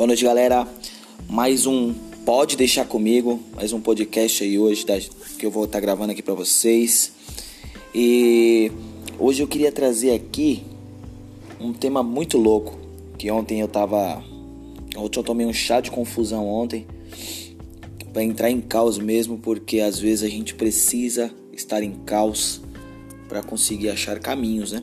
Boa noite, galera. Mais um Pode Deixar Comigo, mais um podcast aí hoje que eu vou estar gravando aqui para vocês. E hoje eu queria trazer aqui um tema muito louco, que ontem eu tava... Ontem eu tomei um chá de confusão ontem, para entrar em caos mesmo, porque às vezes a gente precisa estar em caos para conseguir achar caminhos, né?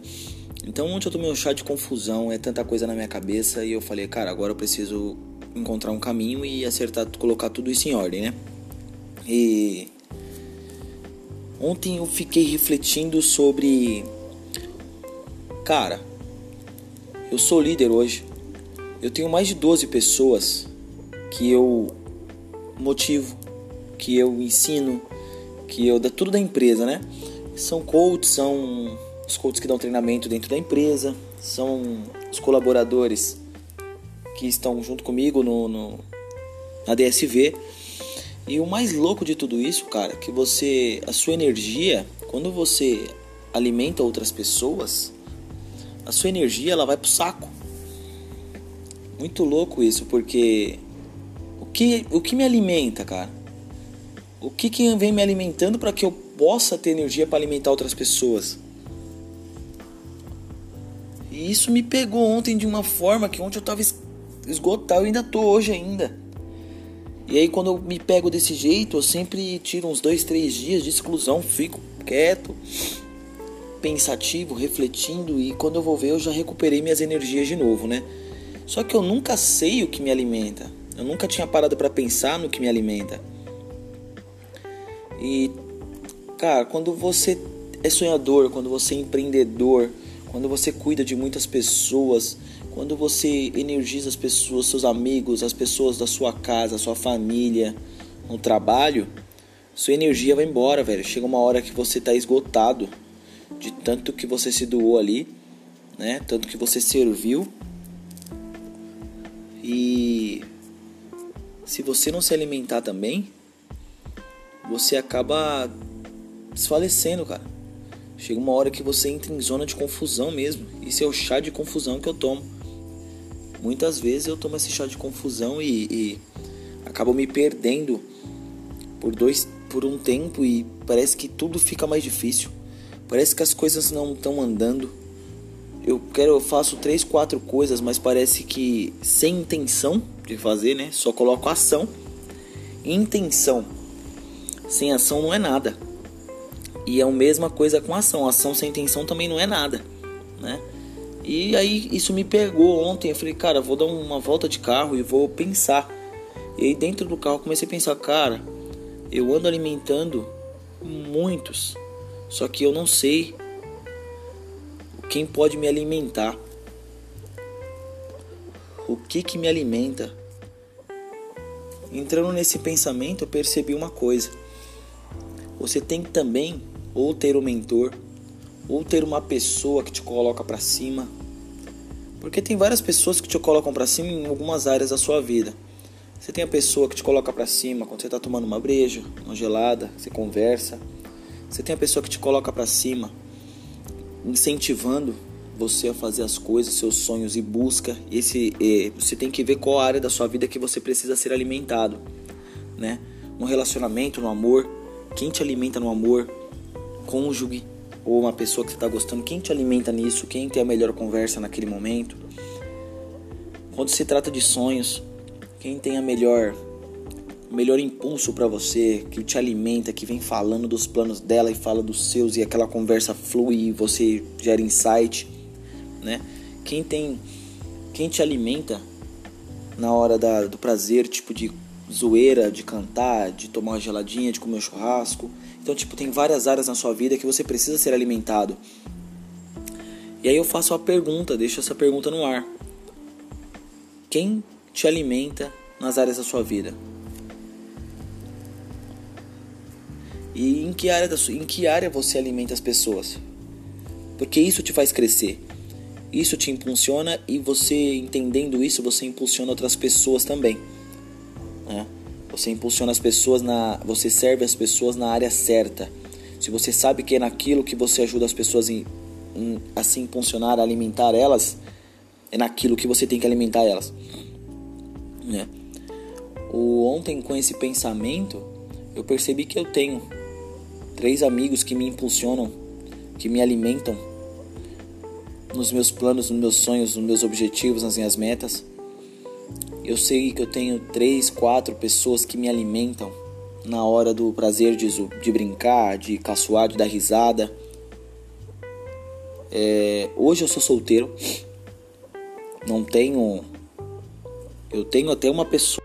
Então ontem eu tomei um chá de confusão, é tanta coisa na minha cabeça e eu falei, cara, agora eu preciso encontrar um caminho e acertar, colocar tudo isso em ordem, né? E ontem eu fiquei refletindo sobre, cara, eu sou líder hoje. Eu tenho mais de 12 pessoas que eu motivo, que eu ensino, que eu dá tudo da empresa, né? São coaches, são os coaches que dão treinamento dentro da empresa, são os colaboradores que estão junto comigo no, no na DSV. E o mais louco de tudo isso, cara, que você a sua energia, quando você alimenta outras pessoas, a sua energia ela vai pro saco. Muito louco isso, porque o que o que me alimenta, cara? O que que vem me alimentando para que eu possa ter energia para alimentar outras pessoas? E isso me pegou ontem de uma forma que ontem eu tava esgotado, eu ainda tô hoje ainda. E aí quando eu me pego desse jeito, eu sempre tiro uns dois, três dias de exclusão, fico quieto, pensativo, refletindo e quando eu vou ver eu já recuperei minhas energias de novo, né? Só que eu nunca sei o que me alimenta. Eu nunca tinha parado para pensar no que me alimenta. E cara, quando você é sonhador, quando você é empreendedor, quando você cuida de muitas pessoas, quando você energiza as pessoas, seus amigos, as pessoas da sua casa, sua família, no trabalho, sua energia vai embora, velho. Chega uma hora que você tá esgotado de tanto que você se doou ali, né? Tanto que você serviu. E se você não se alimentar também, você acaba desfalecendo, cara. Chega uma hora que você entra em zona de confusão mesmo. Isso é o chá de confusão que eu tomo. Muitas vezes eu tomo esse chá de confusão e, e acabo me perdendo por dois por um tempo e parece que tudo fica mais difícil. Parece que as coisas não estão andando. Eu quero, eu faço três, quatro coisas, mas parece que sem intenção de fazer, né? Só coloco ação. Intenção. Sem ação não é nada. E é a mesma coisa com ação. Ação sem intenção também não é nada, né? E aí isso me pegou ontem. Eu falei, cara, vou dar uma volta de carro e vou pensar. E aí dentro do carro comecei a pensar, cara, eu ando alimentando muitos, só que eu não sei quem pode me alimentar. O que que me alimenta? Entrando nesse pensamento, eu percebi uma coisa. Você tem também ou ter um mentor, ou ter uma pessoa que te coloca para cima. Porque tem várias pessoas que te colocam para cima em algumas áreas da sua vida. Você tem a pessoa que te coloca para cima quando você está tomando uma breja, uma gelada, você conversa. Você tem a pessoa que te coloca para cima, incentivando você a fazer as coisas, seus sonhos e busca. Esse, eh, você tem que ver qual área da sua vida que você precisa ser alimentado, né? No relacionamento, no amor, quem te alimenta no amor, cônjuge ou uma pessoa que você está gostando, quem te alimenta nisso, quem tem a melhor conversa naquele momento. Quando se trata de sonhos, quem tem a melhor melhor impulso para você, que te alimenta, que vem falando dos planos dela e fala dos seus e aquela conversa flui e você gera insight, né? Quem tem quem te alimenta na hora da, do prazer, tipo de zoeira, de cantar, de tomar uma geladinha, de comer um churrasco. Então, tipo, tem várias áreas na sua vida que você precisa ser alimentado. E aí eu faço a pergunta, deixo essa pergunta no ar. Quem te alimenta nas áreas da sua vida? E em que área da sua, em que área você alimenta as pessoas? Porque isso te faz crescer. Isso te impulsiona e você entendendo isso, você impulsiona outras pessoas também. Né? Você impulsiona as pessoas na, você serve as pessoas na área certa. Se você sabe que é naquilo que você ajuda as pessoas em, em, a se impulsionar, a alimentar elas, é naquilo que você tem que alimentar elas. né? O ontem com esse pensamento, eu percebi que eu tenho três amigos que me impulsionam, que me alimentam nos meus planos, nos meus sonhos, nos meus objetivos, nas minhas metas. Eu sei que eu tenho três, quatro pessoas que me alimentam na hora do prazer de, de brincar, de caçoar, de dar risada. É, hoje eu sou solteiro, não tenho. Eu tenho até uma pessoa.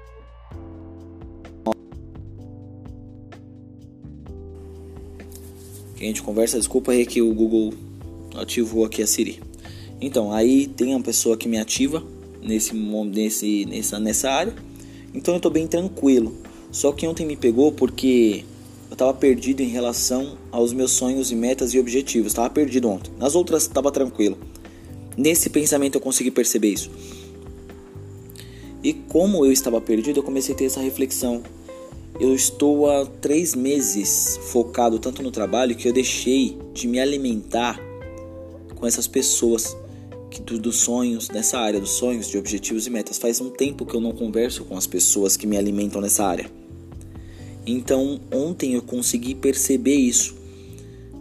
Que a gente conversa, desculpa aí que o Google ativou aqui a Siri. Então, aí tem uma pessoa que me ativa nesse, nesse, nessa, nessa área. Então eu tô bem tranquilo. Só que ontem me pegou porque eu estava perdido em relação aos meus sonhos e metas e objetivos. Estava perdido ontem. Nas outras estava tranquilo. Nesse pensamento eu consegui perceber isso. E como eu estava perdido, eu comecei a ter essa reflexão. Eu estou há três meses focado tanto no trabalho que eu deixei de me alimentar com essas pessoas do, dos sonhos, nessa área dos sonhos, de objetivos e metas. Faz um tempo que eu não converso com as pessoas que me alimentam nessa área. Então ontem eu consegui perceber isso,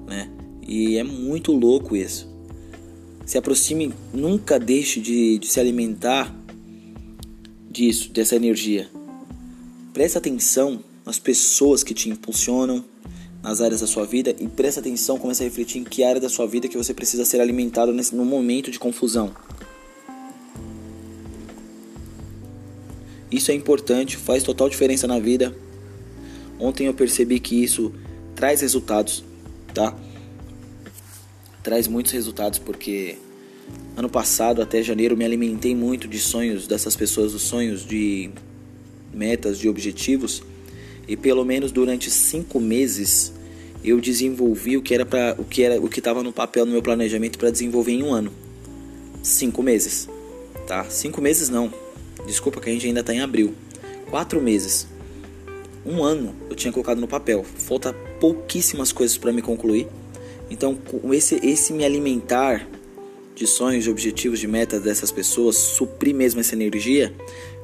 né? E é muito louco isso. Se aproxime, nunca deixe de, de se alimentar disso, dessa energia. Preste atenção nas pessoas que te impulsionam nas áreas da sua vida e preste atenção, comece a refletir em que área da sua vida que você precisa ser alimentado nesse, no momento de confusão. Isso é importante, faz total diferença na vida. Ontem eu percebi que isso traz resultados, tá? Traz muitos resultados porque ano passado até janeiro me alimentei muito de sonhos dessas pessoas, dos sonhos de metas, de objetivos e pelo menos durante cinco meses eu desenvolvi o que era para o que era o que estava no papel no meu planejamento para desenvolver em um ano, cinco meses, tá? Cinco meses não, desculpa que a gente ainda está em abril, quatro meses um ano eu tinha colocado no papel. Falta pouquíssimas coisas para me concluir. Então, esse, esse me alimentar de sonhos, de objetivos, de metas dessas pessoas, suprir mesmo essa energia,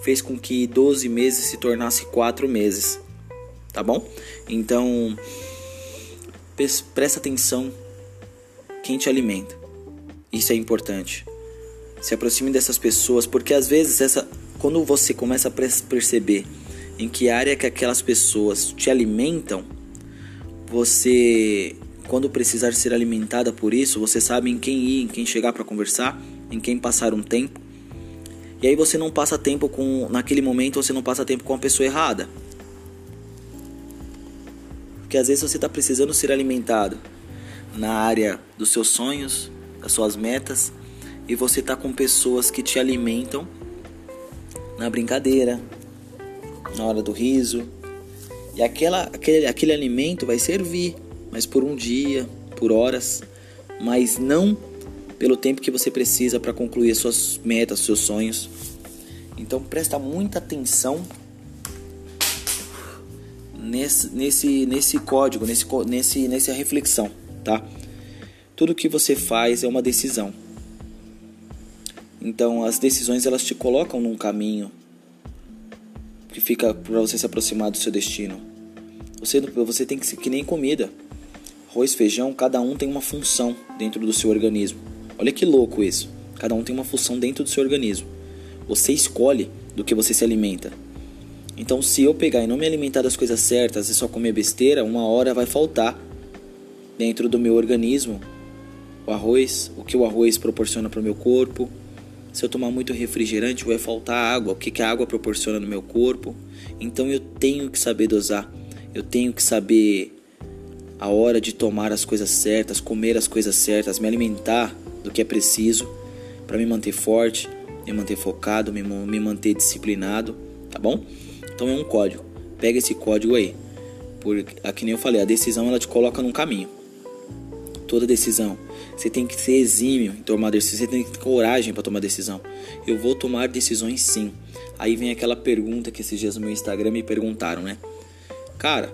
fez com que 12 meses se tornasse 4 meses. Tá bom? Então, presta atenção quem te alimenta. Isso é importante. Se aproxime dessas pessoas, porque às vezes essa quando você começa a perceber em que área que aquelas pessoas te alimentam, você, quando precisar ser alimentada por isso, você sabe em quem ir, em quem chegar para conversar, em quem passar um tempo. E aí você não passa tempo com, naquele momento você não passa tempo com a pessoa errada. Porque às vezes você está precisando ser alimentado na área dos seus sonhos, das suas metas, e você está com pessoas que te alimentam na brincadeira, na hora do riso. E aquela, aquele, aquele alimento vai servir, mas por um dia, por horas, mas não pelo tempo que você precisa para concluir suas metas, seus sonhos. Então presta muita atenção nesse, nesse, nesse código, nesse, nesse, nessa reflexão, tá? Tudo que você faz é uma decisão. Então as decisões elas te colocam num caminho, que fica para você se aproximar do seu destino. Você, você tem que ser que nem comida. Arroz, feijão, cada um tem uma função dentro do seu organismo. Olha que louco isso. Cada um tem uma função dentro do seu organismo. Você escolhe do que você se alimenta. Então, se eu pegar e não me alimentar das coisas certas e só comer besteira, uma hora vai faltar dentro do meu organismo o arroz, o que o arroz proporciona para o meu corpo, se eu tomar muito refrigerante, vai faltar água. O que, que a água proporciona no meu corpo? Então eu tenho que saber dosar. Eu tenho que saber a hora de tomar as coisas certas, comer as coisas certas, me alimentar do que é preciso para me manter forte, me manter focado, me, me manter disciplinado, tá bom? Então é um código. Pega esse código aí. Porque, aqui nem eu falei, a decisão ela te coloca num caminho. Toda decisão você tem que ser exímio em tomar decisão, você tem que ter coragem para tomar decisão. Eu vou tomar decisões sim. Aí vem aquela pergunta que esses dias no meu Instagram me perguntaram, né? Cara,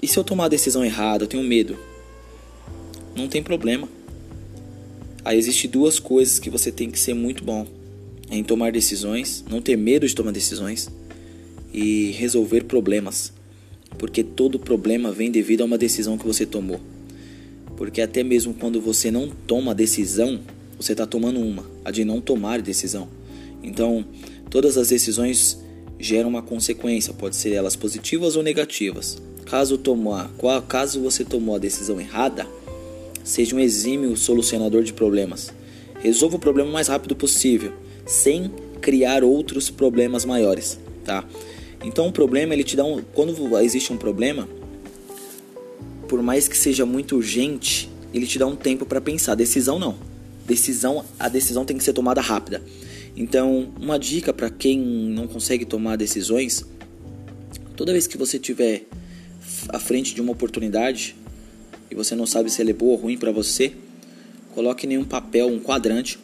e se eu tomar a decisão errada, eu tenho medo? Não tem problema. Aí existe duas coisas que você tem que ser muito bom. Em tomar decisões, não ter medo de tomar decisões e resolver problemas, porque todo problema vem devido a uma decisão que você tomou. Porque até mesmo quando você não toma decisão, você está tomando uma, a de não tomar decisão. Então, todas as decisões geram uma consequência, pode ser elas positivas ou negativas. Caso tomar, caso você tomou a decisão errada, seja um exímio solucionador de problemas. Resolva o problema o mais rápido possível, sem criar outros problemas maiores, tá? Então o problema ele te dá um, quando existe um problema, por mais que seja muito urgente, ele te dá um tempo para pensar. Decisão não. Decisão, a decisão tem que ser tomada rápida. Então, uma dica para quem não consegue tomar decisões, toda vez que você tiver à frente de uma oportunidade e você não sabe se ela é boa ou ruim para você, coloque em um papel, um quadrante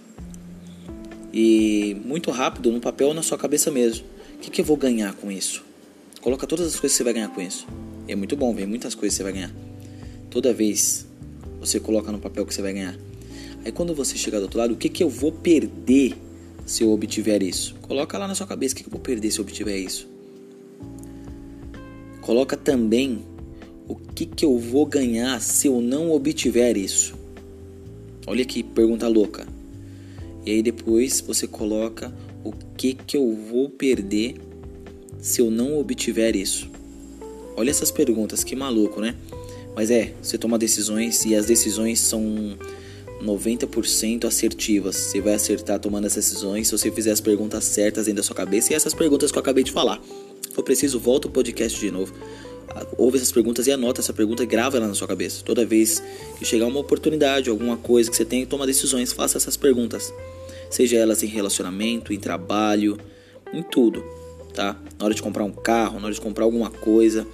e muito rápido no papel ou na sua cabeça mesmo. O que, que eu vou ganhar com isso? Coloca todas as coisas que você vai ganhar com isso. É muito bom, vem muitas coisas que você vai ganhar. Toda vez você coloca no papel que você vai ganhar. Aí quando você chegar do outro lado, o que, que eu vou perder se eu obtiver isso? Coloca lá na sua cabeça o que, que eu vou perder se eu obtiver isso. Coloca também o que, que eu vou ganhar se eu não obtiver isso. Olha que pergunta louca. E aí depois você coloca o que, que eu vou perder se eu não obtiver isso. Olha essas perguntas, que maluco, né? Mas é, você toma decisões e as decisões são 90% assertivas. Você vai acertar tomando as decisões se você fizer as perguntas certas dentro da sua cabeça e essas perguntas que eu acabei de falar. Se preciso, volta o podcast de novo. Ouve essas perguntas e anota essa pergunta e grava ela na sua cabeça. Toda vez que chegar uma oportunidade, alguma coisa que você tem que tomar decisões, faça essas perguntas. Seja elas em relacionamento, em trabalho, em tudo, tá? Na hora de comprar um carro, na hora de comprar alguma coisa.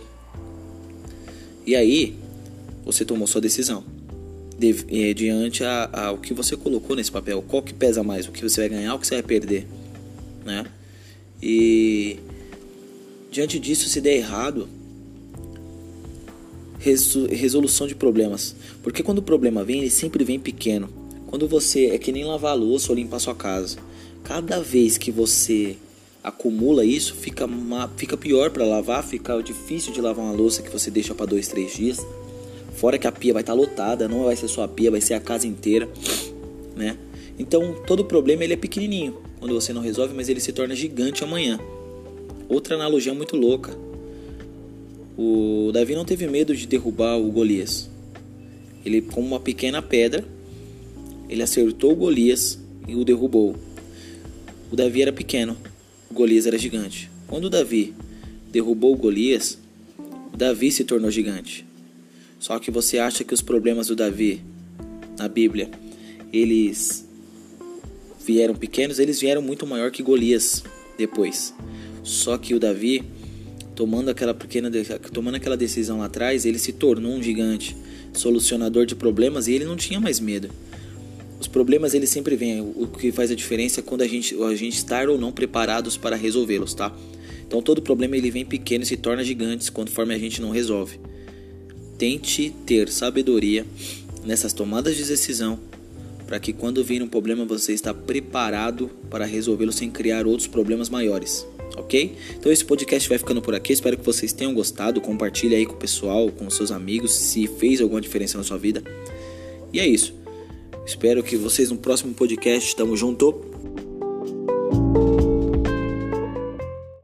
E aí, você tomou sua decisão. De, eh, diante ao que você colocou nesse papel, qual que pesa mais, o que você vai ganhar, o que você vai perder, né? E diante disso, se der errado, resolução de problemas, porque quando o problema vem, ele sempre vem pequeno. Quando você é que nem lavar a louça ou limpar a sua casa, cada vez que você acumula isso, fica, fica pior para lavar, fica difícil de lavar uma louça que você deixa para dois, três dias. Fora que a pia vai estar tá lotada, não vai ser só a pia, vai ser a casa inteira, né? Então todo problema ele é pequenininho quando você não resolve, mas ele se torna gigante amanhã. Outra analogia muito louca. O Davi não teve medo de derrubar o Golias. Ele com uma pequena pedra, ele acertou o Golias e o derrubou. O Davi era pequeno, o Golias era gigante. Quando o Davi derrubou o Golias, o Davi se tornou gigante. Só que você acha que os problemas do Davi na Bíblia, eles vieram pequenos, eles vieram muito maior que Golias depois. Só que o Davi, tomando aquela pequena tomando aquela decisão lá atrás, ele se tornou um gigante, solucionador de problemas e ele não tinha mais medo. Os problemas eles sempre vêm, o que faz a diferença é quando a gente a gente estar ou não preparados para resolvê-los, tá? Então todo problema ele vem pequeno e se torna gigante conforme a gente não resolve. Tente ter sabedoria nessas tomadas de decisão para que quando vir um problema você está preparado para resolvê-lo sem criar outros problemas maiores, ok? Então esse podcast vai ficando por aqui. Espero que vocês tenham gostado. Compartilhe aí com o pessoal, com seus amigos, se fez alguma diferença na sua vida. E é isso. Espero que vocês no próximo podcast. Tamo junto.